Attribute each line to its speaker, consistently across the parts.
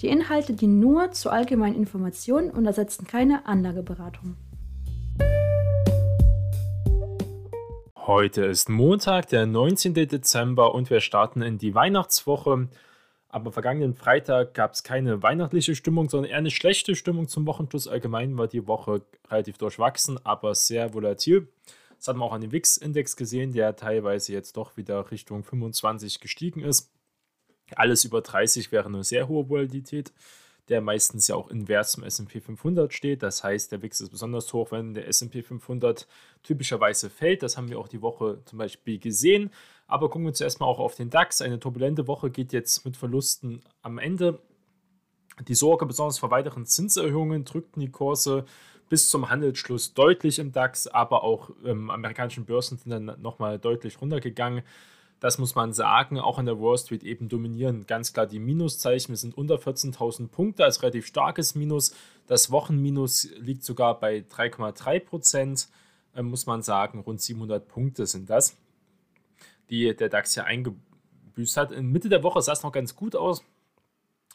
Speaker 1: Die Inhalte dienen nur zur allgemeinen Information und ersetzen keine Anlageberatung.
Speaker 2: Heute ist Montag, der 19. Dezember und wir starten in die Weihnachtswoche. Aber vergangenen Freitag gab es keine weihnachtliche Stimmung, sondern eher eine schlechte Stimmung zum Wochenschluss. Allgemein war die Woche relativ durchwachsen, aber sehr volatil. Das hat man auch an dem WIX-Index gesehen, der teilweise jetzt doch wieder Richtung 25 gestiegen ist. Alles über 30 wäre eine sehr hohe Volatilität, der meistens ja auch invers zum SP 500 steht. Das heißt, der WIX ist besonders hoch, wenn der SP 500 typischerweise fällt. Das haben wir auch die Woche zum Beispiel gesehen. Aber gucken wir zuerst mal auch auf den DAX. Eine turbulente Woche geht jetzt mit Verlusten am Ende. Die Sorge besonders vor weiteren Zinserhöhungen drückten die Kurse bis zum Handelsschluss deutlich im DAX, aber auch im amerikanischen Börsen sind dann nochmal deutlich runtergegangen. Das muss man sagen. Auch an der Wall Street eben dominieren ganz klar die Minuszeichen. Wir sind unter 14.000 Punkte, als relativ starkes Minus. Das Wochenminus liegt sogar bei 3,3 Prozent, äh, muss man sagen. Rund 700 Punkte sind das, die der DAX hier eingebüßt hat. In Mitte der Woche sah es noch ganz gut aus,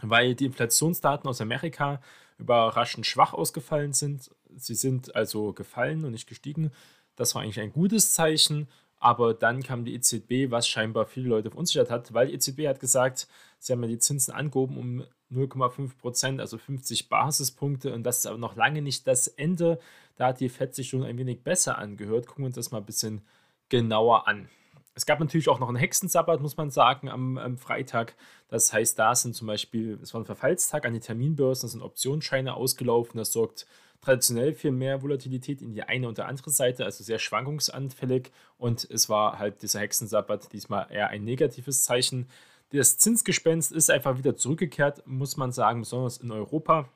Speaker 2: weil die Inflationsdaten aus Amerika überraschend schwach ausgefallen sind. Sie sind also gefallen und nicht gestiegen. Das war eigentlich ein gutes Zeichen. Aber dann kam die EZB, was scheinbar viele Leute verunsichert hat, weil die EZB hat gesagt, sie haben ja die Zinsen angehoben um 0,5 Prozent, also 50 Basispunkte. Und das ist aber noch lange nicht das Ende. Da hat die FED sich schon ein wenig besser angehört. Gucken wir uns das mal ein bisschen genauer an. Es gab natürlich auch noch einen Hexensabbat, muss man sagen, am, am, Freitag. Das heißt, da sind zum Beispiel, es war ein Verfallstag an die Terminbörsen, da sind Optionsscheine ausgelaufen. Das sorgt traditionell für mehr Volatilität in die eine und die andere Seite, also sehr schwankungsanfällig. Und es war halt dieser Hexensabbat diesmal eher ein negatives Zeichen. Das Zinsgespenst ist einfach wieder zurückgekehrt, muss man sagen, besonders in Europa.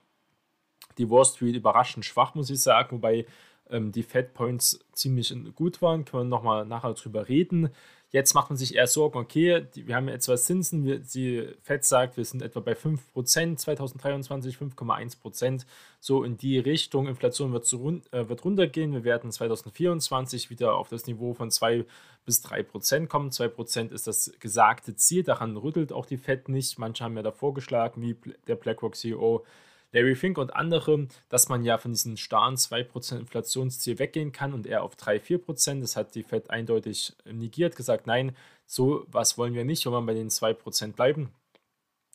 Speaker 2: Die Wall Street überraschend schwach, muss ich sagen, wobei ähm, die Fed Points ziemlich gut waren. Können wir nochmal nachher drüber reden. Jetzt macht man sich eher Sorgen, okay, die, wir haben jetzt was Zinsen, wir, die FED sagt, wir sind etwa bei 5%, 2023 5,1%, so in die Richtung. Inflation wird, zu, äh, wird runtergehen, wir werden 2024 wieder auf das Niveau von 2 bis 3% kommen. 2% ist das gesagte Ziel, daran rüttelt auch die FED nicht. Manche haben ja da vorgeschlagen, wie der BlackRock CEO Larry Fink und andere, dass man ja von diesem starren 2% Inflationsziel weggehen kann und eher auf 3-4%. Das hat die Fed eindeutig negiert, gesagt, nein, so was wollen wir nicht, wenn wir bei den 2% bleiben.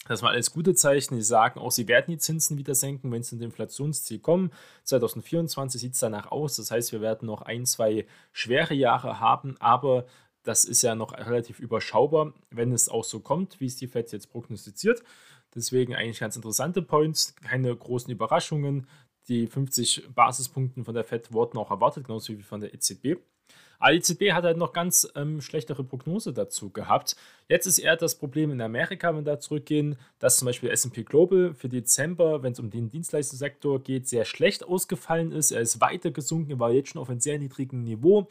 Speaker 2: Das waren alles gute Zeichen. Die sagen auch, sie werden die Zinsen wieder senken, wenn sie das Inflationsziel kommen. 2024 sieht es danach aus. Das heißt, wir werden noch ein, zwei schwere Jahre haben, aber das ist ja noch relativ überschaubar, wenn es auch so kommt, wie es die FED jetzt prognostiziert. Deswegen eigentlich ganz interessante Points, keine großen Überraschungen. Die 50 Basispunkte von der FED wurden auch erwartet, genauso wie von der EZB. Aber die EZB hat halt noch ganz ähm, schlechtere Prognose dazu gehabt. Jetzt ist eher das Problem in Amerika, wenn wir da zurückgehen, dass zum Beispiel SP Global für Dezember, wenn es um den Dienstleistungssektor geht, sehr schlecht ausgefallen ist. Er ist weiter gesunken, war jetzt schon auf einem sehr niedrigen Niveau.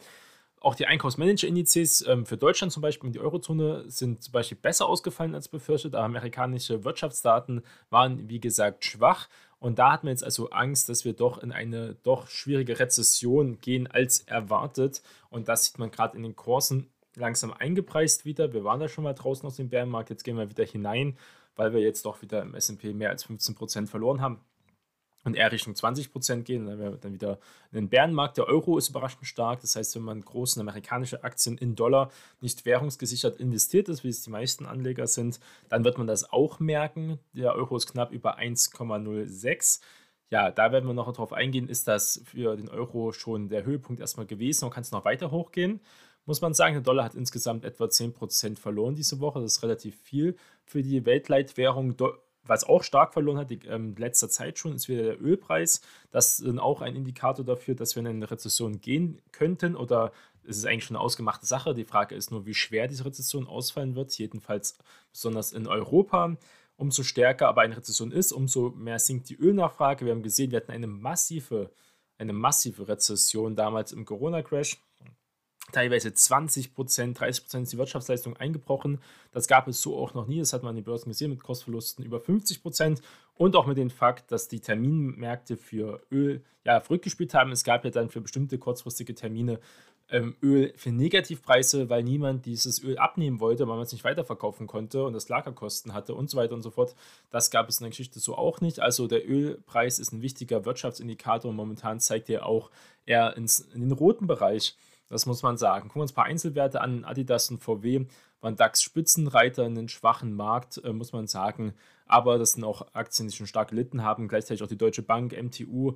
Speaker 2: Auch die Einkaufsmanager-Indizes ähm, für Deutschland zum Beispiel und die Eurozone sind zum Beispiel besser ausgefallen als befürchtet. Amerikanische Wirtschaftsdaten waren, wie gesagt, schwach. Und da hat man jetzt also Angst, dass wir doch in eine doch schwierige Rezession gehen als erwartet. Und das sieht man gerade in den Kursen langsam eingepreist wieder. Wir waren da schon mal draußen aus dem Bärenmarkt. Jetzt gehen wir wieder hinein, weil wir jetzt doch wieder im SP mehr als 15% verloren haben und eher Richtung 20% gehen. Dann wäre dann wieder ein Bärenmarkt. Der Euro ist überraschend stark. Das heißt, wenn man großen amerikanische Aktien in Dollar nicht währungsgesichert investiert ist, wie es die meisten Anleger sind, dann wird man das auch merken. Der Euro ist knapp über 1,06. Ja, da werden wir noch darauf eingehen, ist das für den Euro schon der Höhepunkt erstmal gewesen und kann es noch weiter hochgehen? Muss man sagen, der Dollar hat insgesamt etwa 10% verloren diese Woche. Das ist relativ viel für die Weltleitwährung was auch stark verloren hat, in ähm, letzter Zeit schon, ist wieder der Ölpreis. Das ist auch ein Indikator dafür, dass wir in eine Rezession gehen könnten oder es ist eigentlich schon eine ausgemachte Sache. Die Frage ist nur, wie schwer diese Rezession ausfallen wird, jedenfalls besonders in Europa. umso stärker aber eine Rezession ist, umso mehr sinkt die Ölnachfrage. Wir haben gesehen, wir hatten eine massive, eine massive Rezession damals im Corona-Crash teilweise 20 Prozent, 30 Prozent ist die Wirtschaftsleistung eingebrochen. Das gab es so auch noch nie. Das hat man an den Börsen gesehen mit Kursverlusten über 50 Prozent und auch mit dem Fakt, dass die Terminmärkte für Öl ja zurückgespielt haben. Es gab ja dann für bestimmte kurzfristige Termine ähm, Öl für Negativpreise, weil niemand dieses Öl abnehmen wollte, weil man es nicht weiterverkaufen konnte und das Lagerkosten hatte und so weiter und so fort. Das gab es in der Geschichte so auch nicht. Also der Ölpreis ist ein wichtiger Wirtschaftsindikator und momentan zeigt er auch eher ins, in den roten Bereich. Das muss man sagen. Gucken wir uns ein paar Einzelwerte an. Adidas und VW waren DAX-Spitzenreiter in den schwachen Markt, äh, muss man sagen. Aber das sind auch Aktien, die schon stark gelitten haben. Gleichzeitig auch die Deutsche Bank, MTU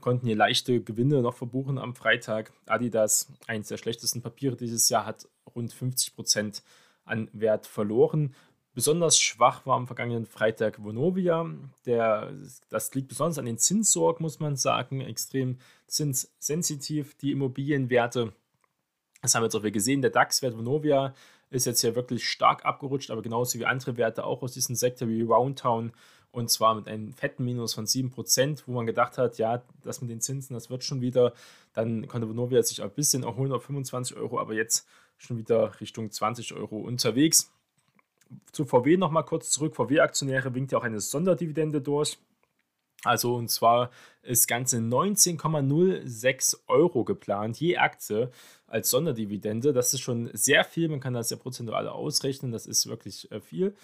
Speaker 2: konnten hier leichte Gewinne noch verbuchen am Freitag. Adidas, eines der schlechtesten Papiere dieses Jahr, hat rund 50 Prozent an Wert verloren. Besonders schwach war am vergangenen Freitag Vonovia. Der, das liegt besonders an den Zinssorgen, muss man sagen. Extrem zinssensitiv, die Immobilienwerte. Das haben wir jetzt auch wieder gesehen. Der DAX-Wert Vonovia ist jetzt ja wirklich stark abgerutscht, aber genauso wie andere Werte auch aus diesem Sektor wie Roundtown. Und zwar mit einem fetten Minus von 7%, wo man gedacht hat, ja, das mit den Zinsen, das wird schon wieder. Dann konnte Vonovia sich ein bisschen erholen auf 25 Euro, aber jetzt schon wieder Richtung 20 Euro unterwegs zu VW nochmal kurz zurück. VW-Aktionäre winkt ja auch eine Sonderdividende durch. Also und zwar ist ganze 19,06 Euro geplant, je Aktie als Sonderdividende. Das ist schon sehr viel, man kann das ja prozentual ausrechnen, das ist wirklich äh, viel.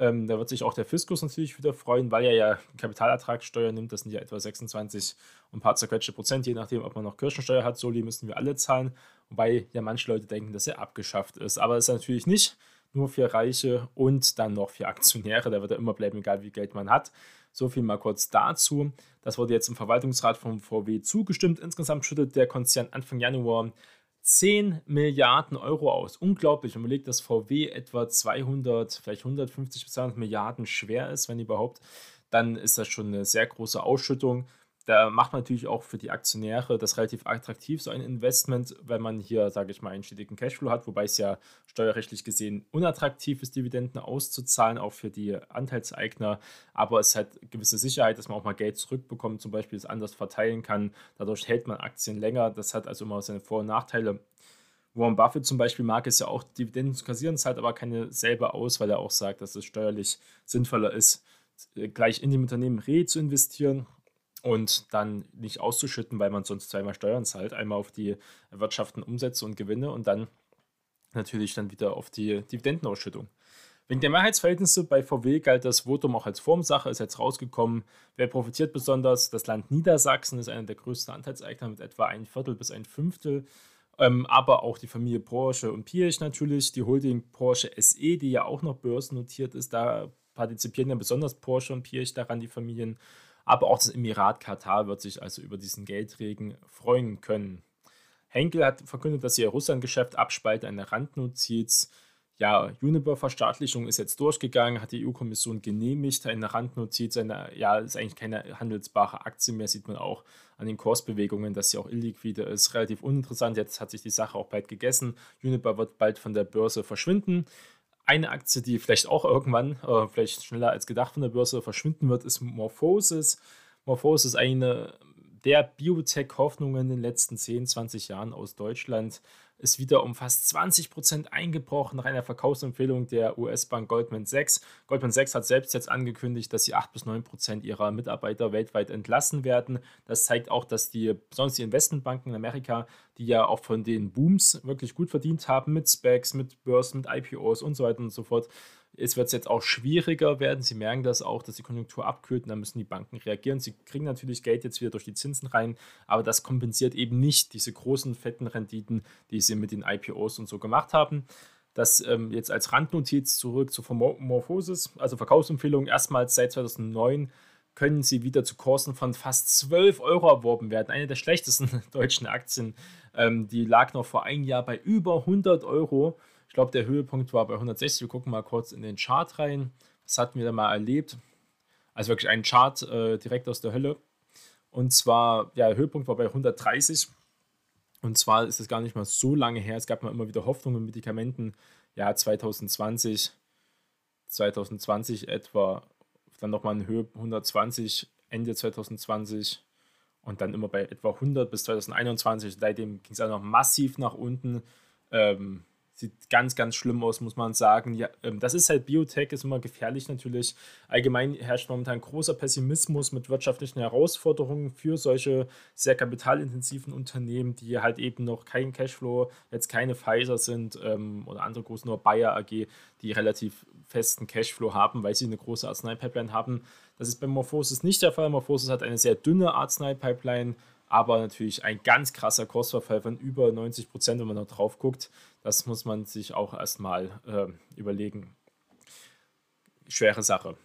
Speaker 2: Ähm, da wird sich auch der Fiskus natürlich wieder freuen, weil er ja Kapitalertragssteuer nimmt. Das sind ja etwa 26 und ein paar zerquetschte Prozent, je nachdem, ob man noch Kirchensteuer hat. Soli müssen wir alle zahlen. Wobei ja manche Leute denken, dass er abgeschafft ist. Aber ist natürlich nicht nur für Reiche und dann noch für Aktionäre. Da wird er immer bleiben, egal wie Geld man hat. So viel mal kurz dazu. Das wurde jetzt im Verwaltungsrat vom VW zugestimmt. Insgesamt schüttet der Konzern Anfang Januar 10 Milliarden Euro aus. Unglaublich. Wenn man legt, dass VW etwa 200, vielleicht 150 bis 200 Milliarden schwer ist, wenn überhaupt, dann ist das schon eine sehr große Ausschüttung da macht man natürlich auch für die Aktionäre das relativ attraktiv, so ein Investment, wenn man hier, sage ich mal, einen stetigen Cashflow hat, wobei es ja steuerrechtlich gesehen unattraktiv ist, Dividenden auszuzahlen, auch für die Anteilseigner. Aber es hat gewisse Sicherheit, dass man auch mal Geld zurückbekommt, zum Beispiel es anders verteilen kann. Dadurch hält man Aktien länger. Das hat also immer seine Vor- und Nachteile. Warren Buffett zum Beispiel mag es ja auch, Dividenden zu kassieren, zahlt aber keine selber aus, weil er auch sagt, dass es steuerlich sinnvoller ist, gleich in dem Unternehmen re zu investieren und dann nicht auszuschütten, weil man sonst zweimal Steuern zahlt. Einmal auf die Wirtschaften, Umsätze und Gewinne und dann natürlich dann wieder auf die Dividendenausschüttung. Wegen der Mehrheitsverhältnisse bei VW galt das Votum auch als Formsache, ist jetzt rausgekommen. Wer profitiert besonders? Das Land Niedersachsen ist einer der größten Anteilseigner mit etwa ein Viertel bis ein Fünftel. Ähm, aber auch die Familie Porsche und Pirch natürlich, die Holding Porsche SE, die ja auch noch börsennotiert ist, da partizipieren ja besonders Porsche und Pirch daran, die Familien. Aber auch das Emirat Katar wird sich also über diesen Geldregen freuen können. Henkel hat verkündet, dass ihr Russland-Geschäft abspaltet, eine Randnotiz. Ja, Uniper-Verstaatlichung ist jetzt durchgegangen, hat die EU-Kommission genehmigt, eine Randnotiz, eine, ja, ist eigentlich keine handelsbare Aktie mehr, sieht man auch an den Kursbewegungen, dass sie auch illiquide ist, relativ uninteressant. Jetzt hat sich die Sache auch bald gegessen. Uniper wird bald von der Börse verschwinden. Eine Aktie, die vielleicht auch irgendwann, äh, vielleicht schneller als gedacht von der Börse verschwinden wird, ist Morphosis. Morphosis ist eine der Biotech-Hoffnungen in den letzten 10, 20 Jahren aus Deutschland ist wieder um fast 20 Prozent eingebrochen nach einer Verkaufsempfehlung der US-Bank Goldman Sachs. Goldman Sachs hat selbst jetzt angekündigt, dass sie 8 bis 9 Prozent ihrer Mitarbeiter weltweit entlassen werden. Das zeigt auch, dass die, besonders die Investmentbanken in Amerika, die ja auch von den Booms wirklich gut verdient haben mit Specs, mit Börsen, mit IPOs und so weiter und so fort, es wird jetzt auch schwieriger werden. Sie merken das auch, dass die Konjunktur abkühlt und da müssen die Banken reagieren. Sie kriegen natürlich Geld jetzt wieder durch die Zinsen rein, aber das kompensiert eben nicht diese großen, fetten Renditen, die sie mit den IPOs und so gemacht haben. Das ähm, jetzt als Randnotiz zurück zur Morphosis, also Verkaufsempfehlung erstmals seit 2009 können sie wieder zu Kursen von fast 12 Euro erworben werden. Eine der schlechtesten deutschen Aktien. Ähm, die lag noch vor einem Jahr bei über 100 Euro. Ich glaube, der Höhepunkt war bei 160. Wir gucken mal kurz in den Chart rein. Was hatten wir da mal erlebt? Also wirklich ein Chart äh, direkt aus der Hölle. Und zwar, ja, der Höhepunkt war bei 130. Und zwar ist es gar nicht mal so lange her. Es gab mal immer wieder Hoffnung mit Medikamenten. Ja, 2020, 2020 etwa, dann nochmal eine Höhe 120 Ende 2020 und dann immer bei etwa 100 bis 2021. Seitdem ging es auch noch massiv nach unten. Ähm, Sieht ganz, ganz schlimm aus, muss man sagen. Ja, ähm, das ist halt Biotech, ist immer gefährlich natürlich. Allgemein herrscht momentan großer Pessimismus mit wirtschaftlichen Herausforderungen für solche sehr kapitalintensiven Unternehmen, die halt eben noch kein Cashflow, jetzt keine Pfizer sind ähm, oder andere große, nur Bayer AG, die relativ festen Cashflow haben, weil sie eine große Arzneipipeline haben. Das ist bei Morphosis nicht der Fall. Morphosis hat eine sehr dünne Arzneipipeline aber natürlich ein ganz krasser Kursverfall von über 90 Prozent, wenn man da drauf guckt. Das muss man sich auch erstmal äh, überlegen. Schwere Sache.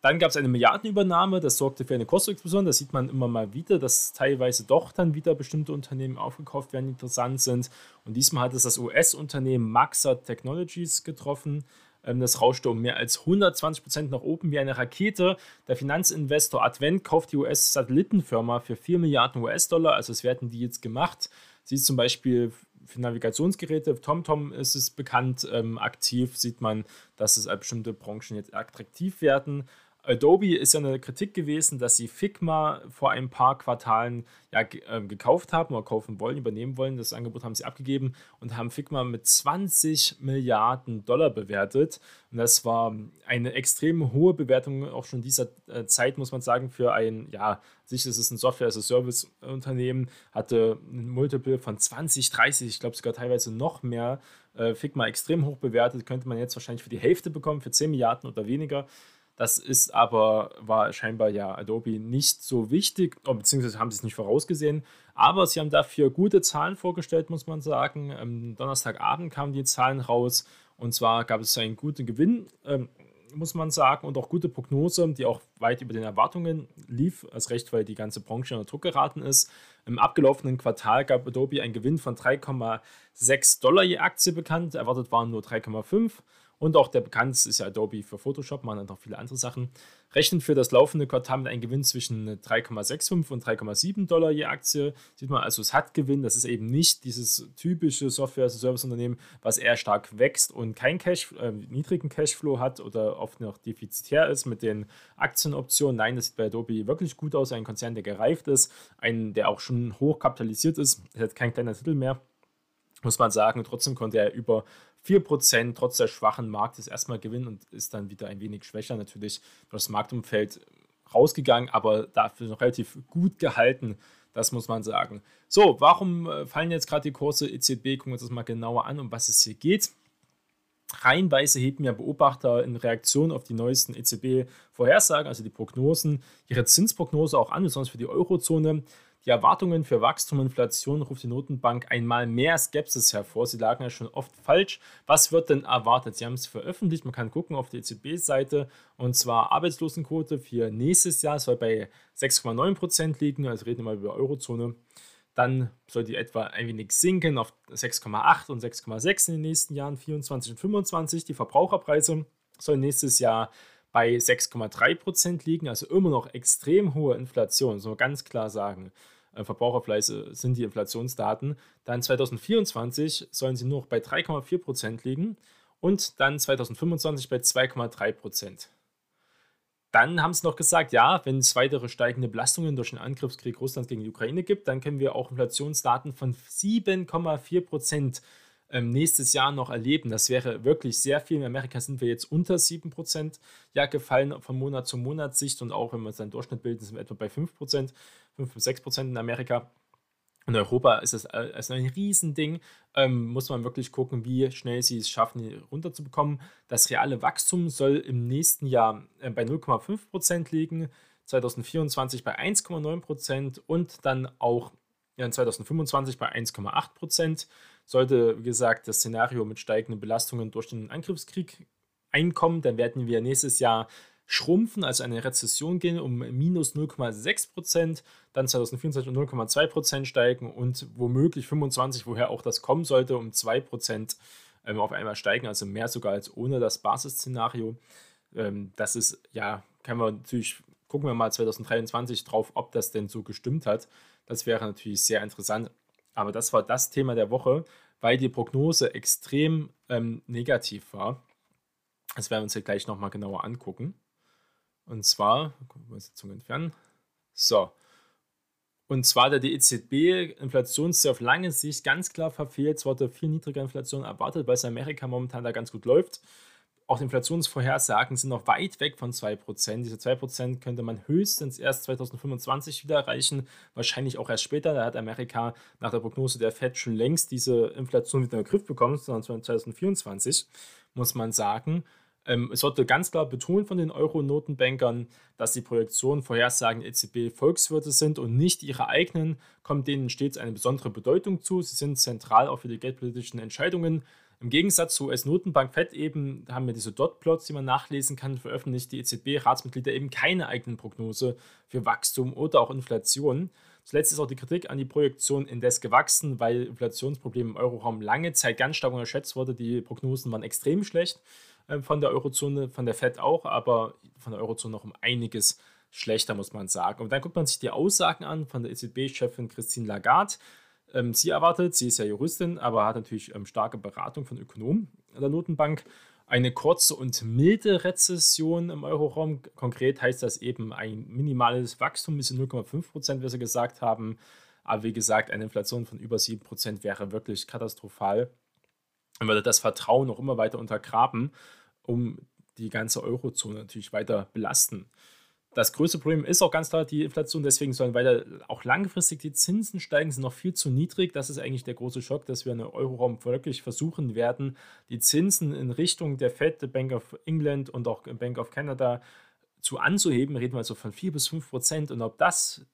Speaker 2: Dann gab es eine Milliardenübernahme, das sorgte für eine Kursexplosion. Das sieht man immer mal wieder, dass teilweise doch dann wieder bestimmte Unternehmen aufgekauft werden, die interessant sind. Und diesmal hat es das US-Unternehmen Maxa Technologies getroffen. Ähm, das rauschte um mehr als 120 Prozent nach oben wie eine Rakete. Der Finanzinvestor Advent kauft die US-Satellitenfirma für 4 Milliarden US-Dollar. Also, es werden die jetzt gemacht. Sie ist zum Beispiel für Navigationsgeräte, TomTom ist es bekannt, ähm, aktiv. Sieht man, dass es bestimmte Branchen jetzt attraktiv werden. Adobe ist ja eine Kritik gewesen, dass sie Figma vor ein paar Quartalen ja, äh, gekauft haben oder kaufen wollen, übernehmen wollen. Das Angebot haben sie abgegeben und haben Figma mit 20 Milliarden Dollar bewertet. Und das war eine extrem hohe Bewertung, auch schon dieser äh, Zeit, muss man sagen, für ein, ja, sicher ist es ein Software-as-a-Service-Unternehmen, hatte ein Multiple von 20, 30, ich glaube sogar teilweise noch mehr. Äh, Figma extrem hoch bewertet, könnte man jetzt wahrscheinlich für die Hälfte bekommen, für 10 Milliarden oder weniger. Das ist aber, war scheinbar ja Adobe nicht so wichtig, oh, beziehungsweise haben sie es nicht vorausgesehen. Aber sie haben dafür gute Zahlen vorgestellt, muss man sagen. Am Donnerstagabend kamen die Zahlen raus und zwar gab es einen guten Gewinn, ähm, muss man sagen, und auch gute Prognose, die auch weit über den Erwartungen lief, als recht, weil die ganze Branche unter Druck geraten ist. Im abgelaufenen Quartal gab Adobe einen Gewinn von 3,6 Dollar je Aktie bekannt, erwartet waren nur 3,5 und auch der bekannteste ist ja Adobe für Photoshop, man hat auch viele andere Sachen. Rechnen für das laufende Quartal mit einem Gewinn zwischen 3,65 und 3,7 Dollar je Aktie. Sieht man also, es hat Gewinn. Das ist eben nicht dieses typische Software-Service-Unternehmen, was eher stark wächst und keinen Cash, äh, niedrigen Cashflow hat oder oft noch defizitär ist mit den Aktienoptionen. Nein, das sieht bei Adobe wirklich gut aus. Ein Konzern, der gereift ist, ein, der auch schon hoch kapitalisiert ist. Er hat kein kleiner Titel mehr muss man sagen. Trotzdem konnte er über 4% trotz der schwachen Marktes erstmal gewinnen und ist dann wieder ein wenig schwächer natürlich durch das Marktumfeld rausgegangen, aber dafür noch relativ gut gehalten. Das muss man sagen. So, warum äh, fallen jetzt gerade die Kurse EZB? Gucken wir uns das mal genauer an, um was es hier geht. Reihenweise heben ja Beobachter in Reaktion auf die neuesten EZB-Vorhersagen, also die Prognosen, ihre Zinsprognose auch an, besonders für die Eurozone. Die Erwartungen für Wachstum und Inflation ruft die Notenbank einmal mehr Skepsis hervor. Sie lagen ja schon oft falsch. Was wird denn erwartet? Sie haben es veröffentlicht. Man kann gucken auf der EZB-Seite. Und zwar Arbeitslosenquote für nächstes Jahr soll bei 6,9 Prozent liegen. Also reden wir mal über Eurozone. Dann soll die etwa ein wenig sinken auf 6,8 und 6,6 in den nächsten Jahren, 24 und 25. Die Verbraucherpreise sollen nächstes Jahr bei 6,3 Prozent liegen, also immer noch extrem hohe Inflation, so ganz klar sagen. Äh, Verbraucherpreise sind die Inflationsdaten. Dann 2024 sollen sie nur noch bei 3,4 Prozent liegen und dann 2025 bei 2,3 Prozent. Dann haben sie noch gesagt, ja, wenn es weitere steigende Belastungen durch den Angriffskrieg Russlands gegen die Ukraine gibt, dann können wir auch Inflationsdaten von 7,4 Prozent ähm, nächstes Jahr noch erleben. Das wäre wirklich sehr viel. In Amerika sind wir jetzt unter 7% ja, gefallen von Monat zu Monat Sicht und auch wenn wir seinen Durchschnitt bilden, sind wir etwa bei 5%, 5 bis 6% in Amerika. In Europa ist es also ein Riesending. Ähm, muss man wirklich gucken, wie schnell sie es schaffen, runterzubekommen. Das reale Wachstum soll im nächsten Jahr äh, bei 0,5% liegen, 2024 bei 1,9% und dann auch ja, 2025 bei 1,8%. Sollte, wie gesagt, das Szenario mit steigenden Belastungen durch den Angriffskrieg einkommen, dann werden wir nächstes Jahr schrumpfen, also eine Rezession gehen um minus 0,6 Prozent, dann 2024 um 0,2 Prozent steigen und womöglich 25, woher auch das kommen sollte, um 2 Prozent ähm, auf einmal steigen, also mehr sogar als ohne das Basisszenario. Ähm, das ist, ja, kann man natürlich, gucken wir mal 2023 drauf, ob das denn so gestimmt hat. Das wäre natürlich sehr interessant. Aber das war das Thema der Woche, weil die Prognose extrem ähm, negativ war. Das werden wir uns hier gleich nochmal genauer angucken. Und zwar, Übersetzung entfernen. So. Und zwar der EZB Inflationsziel auf lange Sicht ganz klar verfehlt. Es wurde viel niedriger Inflation erwartet, weil es in Amerika momentan da ganz gut läuft. Auch die Inflationsvorhersagen sind noch weit weg von 2%. Diese 2% könnte man höchstens erst 2025 wieder erreichen, wahrscheinlich auch erst später. Da hat Amerika nach der Prognose der FED schon längst diese Inflation wieder in den Griff bekommen, sondern 2024, muss man sagen. Ähm, es wurde ganz klar betont von den Euro-Notenbankern, dass die Projektionen, Vorhersagen EZB Volkswirte sind und nicht ihre eigenen, kommt denen stets eine besondere Bedeutung zu. Sie sind zentral auch für die geldpolitischen Entscheidungen. Im Gegensatz zur US-Notenbank FED eben haben wir diese Dot-Plots, die man nachlesen kann, veröffentlicht die EZB-Ratsmitglieder eben keine eigenen Prognose für Wachstum oder auch Inflation. Zuletzt ist auch die Kritik an die Projektion indes gewachsen, weil Inflationsprobleme im Euroraum lange Zeit ganz stark unterschätzt wurde. Die Prognosen waren extrem schlecht. Ähm, von der Eurozone, von der FED auch, aber von der Eurozone noch um einiges schlechter, muss man sagen. Und dann guckt man sich die Aussagen an von der EZB-Chefin Christine Lagarde. Ähm, sie erwartet, sie ist ja Juristin, aber hat natürlich ähm, starke Beratung von Ökonomen der Notenbank, eine kurze und milde Rezession im Euroraum. Konkret heißt das eben ein minimales Wachstum bis 0,5 Prozent, wie sie gesagt haben. Aber wie gesagt, eine Inflation von über 7 Prozent wäre wirklich katastrophal und würde das Vertrauen noch immer weiter untergraben um die ganze Eurozone natürlich weiter belasten. Das größte Problem ist auch ganz klar die Inflation, deswegen sollen weiter auch langfristig die Zinsen steigen, sind noch viel zu niedrig. Das ist eigentlich der große Schock, dass wir in der Euroraum wirklich versuchen werden, die Zinsen in Richtung der Fed, der Bank of England und auch Bank of Canada zu anzuheben. Reden wir also von 4 bis 5 Prozent. Und ob das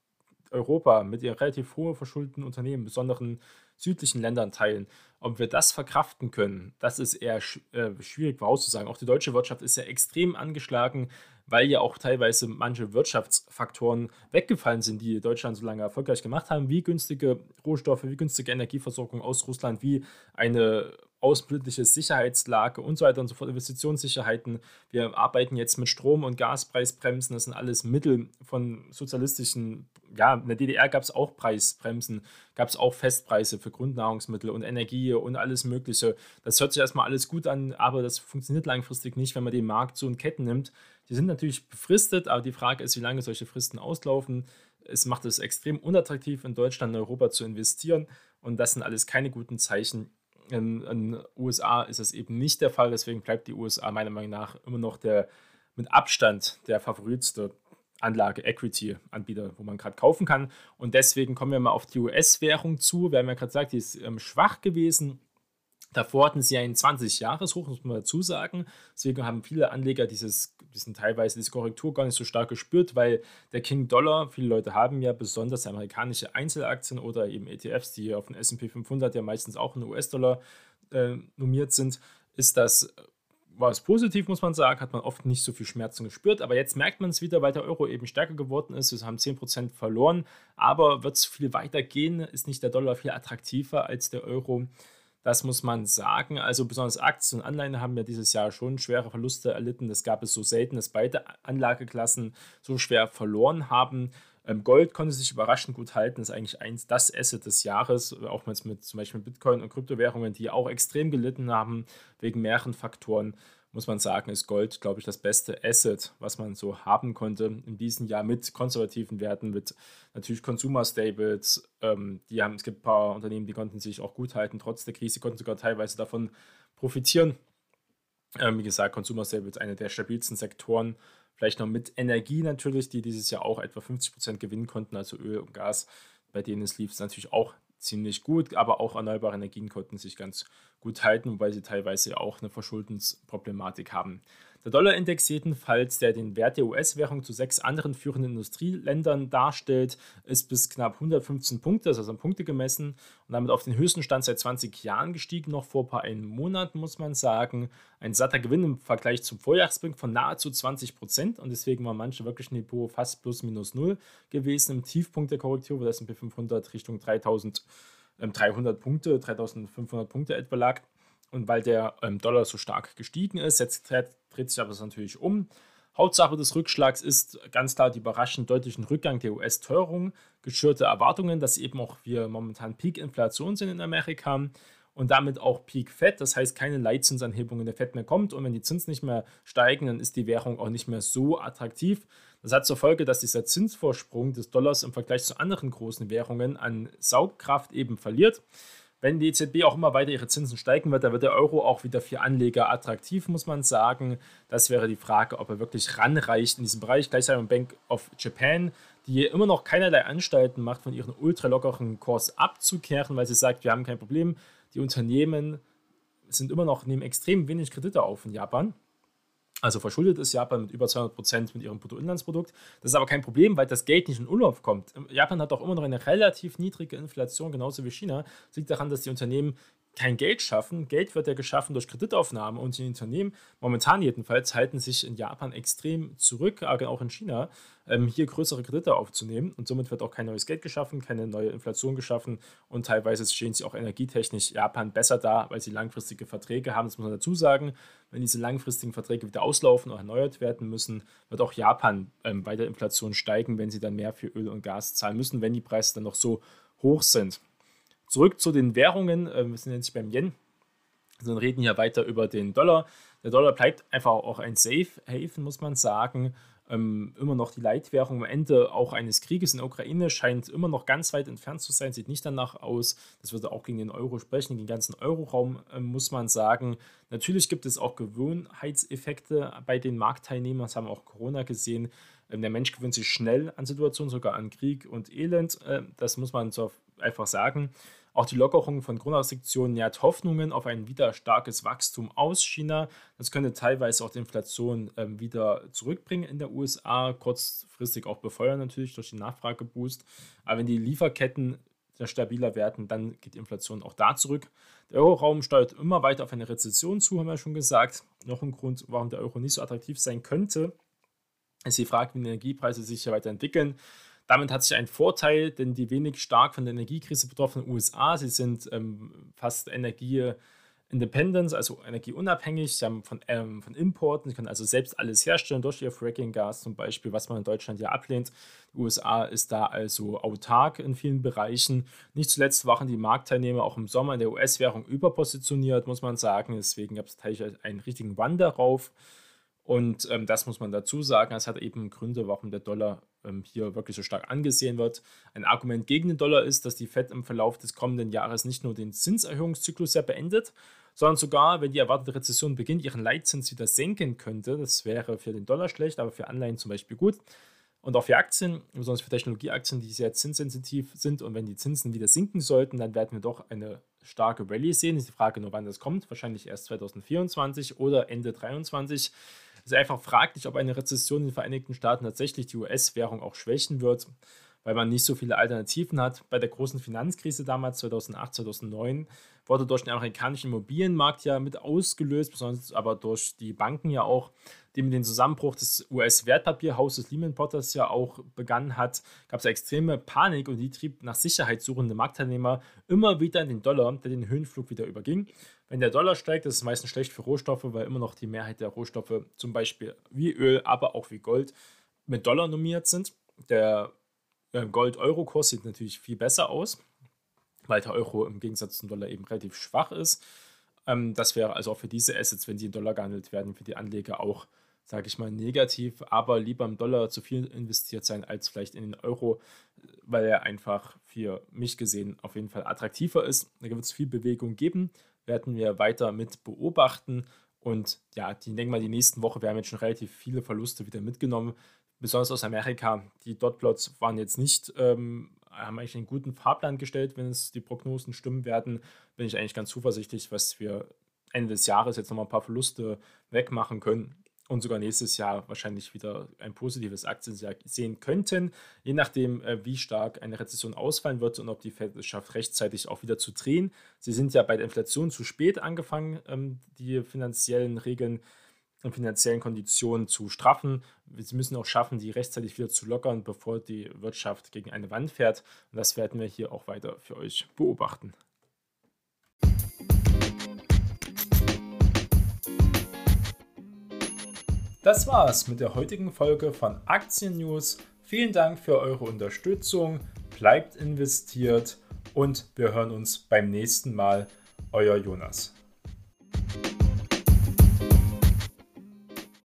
Speaker 2: Europa mit ihren relativ hohen verschuldeten Unternehmen, besonderen südlichen Ländern teilen. Ob wir das verkraften können, das ist eher äh, schwierig vorauszusagen. Auch die deutsche Wirtschaft ist ja extrem angeschlagen, weil ja auch teilweise manche Wirtschaftsfaktoren weggefallen sind, die Deutschland so lange erfolgreich gemacht haben, wie günstige Rohstoffe, wie günstige Energieversorgung aus Russland, wie eine außenpolitische Sicherheitslage und so weiter und so fort, Investitionssicherheiten. Wir arbeiten jetzt mit Strom- und Gaspreisbremsen, das sind alles Mittel von sozialistischen, ja, in der DDR gab es auch Preisbremsen, gab es auch Festpreise für Grundnahrungsmittel und Energie und alles Mögliche. Das hört sich erstmal alles gut an, aber das funktioniert langfristig nicht, wenn man den Markt so in Ketten nimmt. Die sind natürlich befristet, aber die Frage ist, wie lange solche Fristen auslaufen. Es macht es extrem unattraktiv, in Deutschland und Europa zu investieren. Und das sind alles keine guten Zeichen in den USA ist es eben nicht der Fall, deswegen bleibt die USA meiner Meinung nach immer noch der mit Abstand der favoritste Anlage-Equity-Anbieter, wo man gerade kaufen kann. Und deswegen kommen wir mal auf die US-Währung zu. Wir haben ja gerade gesagt, die ist ähm, schwach gewesen Davor hatten sie einen 20-Jahres-Hoch, muss man dazu sagen. Deswegen haben viele Anleger dieses, diesen teilweise diese Korrektur gar nicht so stark gespürt, weil der King Dollar, viele Leute haben ja besonders amerikanische Einzelaktien oder eben ETFs, die auf den SP 500 ja meistens auch in US-Dollar äh, normiert sind, ist das war es positiv, muss man sagen, hat man oft nicht so viel Schmerzen gespürt. Aber jetzt merkt man es wieder, weil der Euro eben stärker geworden ist. Wir haben 10% verloren, aber wird es viel weiter gehen, ist nicht der Dollar viel attraktiver als der Euro. Das muss man sagen. Also besonders Aktien und Anleihen haben ja dieses Jahr schon schwere Verluste erlitten. Das gab es so selten, dass beide Anlageklassen so schwer verloren haben. Ähm, Gold konnte sich überraschend gut halten, ist eigentlich eins das Asset des Jahres, auch mit, mit zum Beispiel Bitcoin und Kryptowährungen, die auch extrem gelitten haben wegen mehreren Faktoren muss man sagen, ist Gold, glaube ich, das beste Asset, was man so haben konnte in diesem Jahr mit konservativen Werten, mit natürlich Consumer Stables. Ähm, die haben, es gibt ein paar Unternehmen, die konnten sich auch gut halten, trotz der Krise, konnten sogar teilweise davon profitieren. Ähm, wie gesagt, Consumer Stables eine der stabilsten Sektoren. Vielleicht noch mit Energie natürlich, die dieses Jahr auch etwa 50% gewinnen konnten, also Öl und Gas. Bei denen es lief es natürlich auch ziemlich gut, aber auch erneuerbare Energien konnten sich ganz gut halten, wobei sie teilweise auch eine Verschuldensproblematik haben. Der Dollarindex jedenfalls, der den Wert der US-Währung zu sechs anderen führenden Industrieländern darstellt, ist bis knapp 115 Punkte, also an Punkte gemessen und damit auf den höchsten Stand seit 20 Jahren gestiegen, noch vor ein paar Monaten muss man sagen. Ein satter Gewinn im Vergleich zum Vorjahresbrink von nahezu 20 Prozent und deswegen waren manche wirklich ein Depot fast plus minus null gewesen. Im Tiefpunkt der Korrektur, wo das S&P 500 Richtung 3300 Punkte, 3500 Punkte etwa lag. Und weil der ähm, Dollar so stark gestiegen ist, jetzt dreht sich aber das natürlich um. Hauptsache des Rückschlags ist ganz klar die überraschend deutlichen Rückgang der US-Teuerung, geschürte Erwartungen, dass eben auch wir momentan Peak-Inflation sind in Amerika. und damit auch Peak Fed, das heißt keine Leitzinsanhebung in der Fed mehr kommt und wenn die Zinsen nicht mehr steigen, dann ist die Währung auch nicht mehr so attraktiv. Das hat zur Folge, dass dieser Zinsvorsprung des Dollars im Vergleich zu anderen großen Währungen an Saugkraft eben verliert. Wenn die EZB auch immer weiter ihre Zinsen steigen wird, dann wird der Euro auch wieder für Anleger attraktiv, muss man sagen. Das wäre die Frage, ob er wirklich ranreicht in diesem Bereich. Gleichzeitig Bank of Japan, die immer noch keinerlei Anstalten macht, von ihren ultralockeren Kurs abzukehren, weil sie sagt, wir haben kein Problem. Die Unternehmen sind immer noch, nehmen extrem wenig Kredite auf in Japan. Also verschuldet ist Japan mit über 200 Prozent mit ihrem Bruttoinlandsprodukt. Das ist aber kein Problem, weil das Geld nicht in Urlaub kommt. Japan hat auch immer noch eine relativ niedrige Inflation, genauso wie China. Das liegt daran, dass die Unternehmen kein Geld schaffen. Geld wird ja geschaffen durch Kreditaufnahme und die Unternehmen, momentan jedenfalls, halten sich in Japan extrem zurück, auch in China, ähm, hier größere Kredite aufzunehmen. Und somit wird auch kein neues Geld geschaffen, keine neue Inflation geschaffen und teilweise stehen sie auch energietechnisch Japan besser da, weil sie langfristige Verträge haben. Das muss man dazu sagen. Wenn diese langfristigen Verträge wieder auslaufen oder erneuert werden müssen, wird auch Japan ähm, bei der Inflation steigen, wenn sie dann mehr für Öl und Gas zahlen müssen, wenn die Preise dann noch so hoch sind. Zurück zu den Währungen. Äh, wir sind jetzt beim Yen. Also reden hier weiter über den Dollar. Der Dollar bleibt einfach auch ein Safe Haven, muss man sagen. Ähm, immer noch die Leitwährung am Ende auch eines Krieges in der Ukraine scheint immer noch ganz weit entfernt zu sein, sieht nicht danach aus. Das würde auch gegen den Euro sprechen, den ganzen Euroraum, äh, muss man sagen. Natürlich gibt es auch Gewohnheitseffekte bei den Marktteilnehmern, das haben wir auch Corona gesehen. Ähm, der Mensch gewöhnt sich schnell an Situationen, sogar an Krieg und Elend. Äh, das muss man so einfach sagen. Auch die Lockerung von Grundrestriktionen nährt Hoffnungen auf ein wieder starkes Wachstum aus China. Das könnte teilweise auch die Inflation ähm, wieder zurückbringen in der USA, kurzfristig auch befeuern natürlich durch den Nachfrageboost. Aber wenn die Lieferketten stabiler werden, dann geht die Inflation auch da zurück. Der Euroraum steuert immer weiter auf eine Rezession zu, haben wir schon gesagt. Noch ein Grund, warum der Euro nicht so attraktiv sein könnte, ist die Frage, wie die Energiepreise sich hier weiterentwickeln. Damit hat sich ein Vorteil, denn die wenig stark von der Energiekrise betroffenen USA, sie sind ähm, fast Energie Independence, also energieunabhängig. Sie haben von, ähm, von Importen, sie können also selbst alles herstellen durch ihr Fracking-Gas zum Beispiel, was man in Deutschland ja ablehnt. Die USA ist da also autark in vielen Bereichen. Nicht zuletzt waren die Marktteilnehmer auch im Sommer in der US-Währung überpositioniert, muss man sagen. Deswegen gab es tatsächlich einen richtigen Wand darauf. Und ähm, das muss man dazu sagen. Es hat eben Gründe, warum der Dollar hier wirklich so stark angesehen wird. Ein Argument gegen den Dollar ist, dass die Fed im Verlauf des kommenden Jahres nicht nur den Zinserhöhungszyklus ja beendet, sondern sogar, wenn die erwartete Rezession beginnt, ihren Leitzins wieder senken könnte. Das wäre für den Dollar schlecht, aber für Anleihen zum Beispiel gut. Und auch für Aktien, besonders für Technologieaktien, die sehr zinssensitiv sind. Und wenn die Zinsen wieder sinken sollten, dann werden wir doch eine starke Rallye sehen. Ist die Frage nur, wann das kommt. Wahrscheinlich erst 2024 oder Ende 2023. Es ist einfach fraglich, ob eine Rezession in den Vereinigten Staaten tatsächlich die US-Währung auch schwächen wird, weil man nicht so viele Alternativen hat. Bei der großen Finanzkrise damals 2008, 2009 wurde durch den amerikanischen Immobilienmarkt ja mit ausgelöst, besonders aber durch die Banken ja auch, die mit dem Zusammenbruch des US-Wertpapierhauses Lehman Brothers ja auch begangen hat, gab es extreme Panik und die trieb nach Sicherheit suchende Marktteilnehmer immer wieder in den Dollar, der den Höhenflug wieder überging. Wenn der Dollar steigt, ist meistens schlecht für Rohstoffe, weil immer noch die Mehrheit der Rohstoffe, zum Beispiel wie Öl, aber auch wie Gold, mit Dollar normiert sind. Der Gold-Euro-Kurs sieht natürlich viel besser aus, weil der Euro im Gegensatz zum Dollar eben relativ schwach ist. Ähm, das wäre also auch für diese Assets, wenn sie in Dollar gehandelt werden, für die Anleger auch, sage ich mal, negativ. Aber lieber im Dollar zu viel investiert sein als vielleicht in den Euro, weil er einfach für mich gesehen auf jeden Fall attraktiver ist. Da wird es viel Bewegung geben werden wir weiter mit beobachten. Und ja, die denke mal, die nächsten Wochen, wir haben jetzt schon relativ viele Verluste wieder mitgenommen, besonders aus Amerika. Die Dotplots waren jetzt nicht, ähm, haben eigentlich einen guten Fahrplan gestellt, wenn es die Prognosen stimmen werden. Bin ich eigentlich ganz zuversichtlich, was wir Ende des Jahres jetzt nochmal ein paar Verluste wegmachen können und sogar nächstes Jahr wahrscheinlich wieder ein positives Aktienjahr sehen könnten, je nachdem, äh, wie stark eine Rezession ausfallen wird und ob die Fed es schafft, rechtzeitig auch wieder zu drehen. Sie sind ja bei der Inflation zu spät angefangen, ähm, die finanziellen Regeln und finanziellen Konditionen zu straffen. Sie müssen auch schaffen, die rechtzeitig wieder zu lockern, bevor die Wirtschaft gegen eine Wand fährt. Und das werden wir hier auch weiter für euch beobachten. Das war's mit der heutigen Folge von Aktien News. Vielen Dank für eure Unterstützung. Bleibt investiert und wir hören uns beim nächsten Mal. euer Jonas.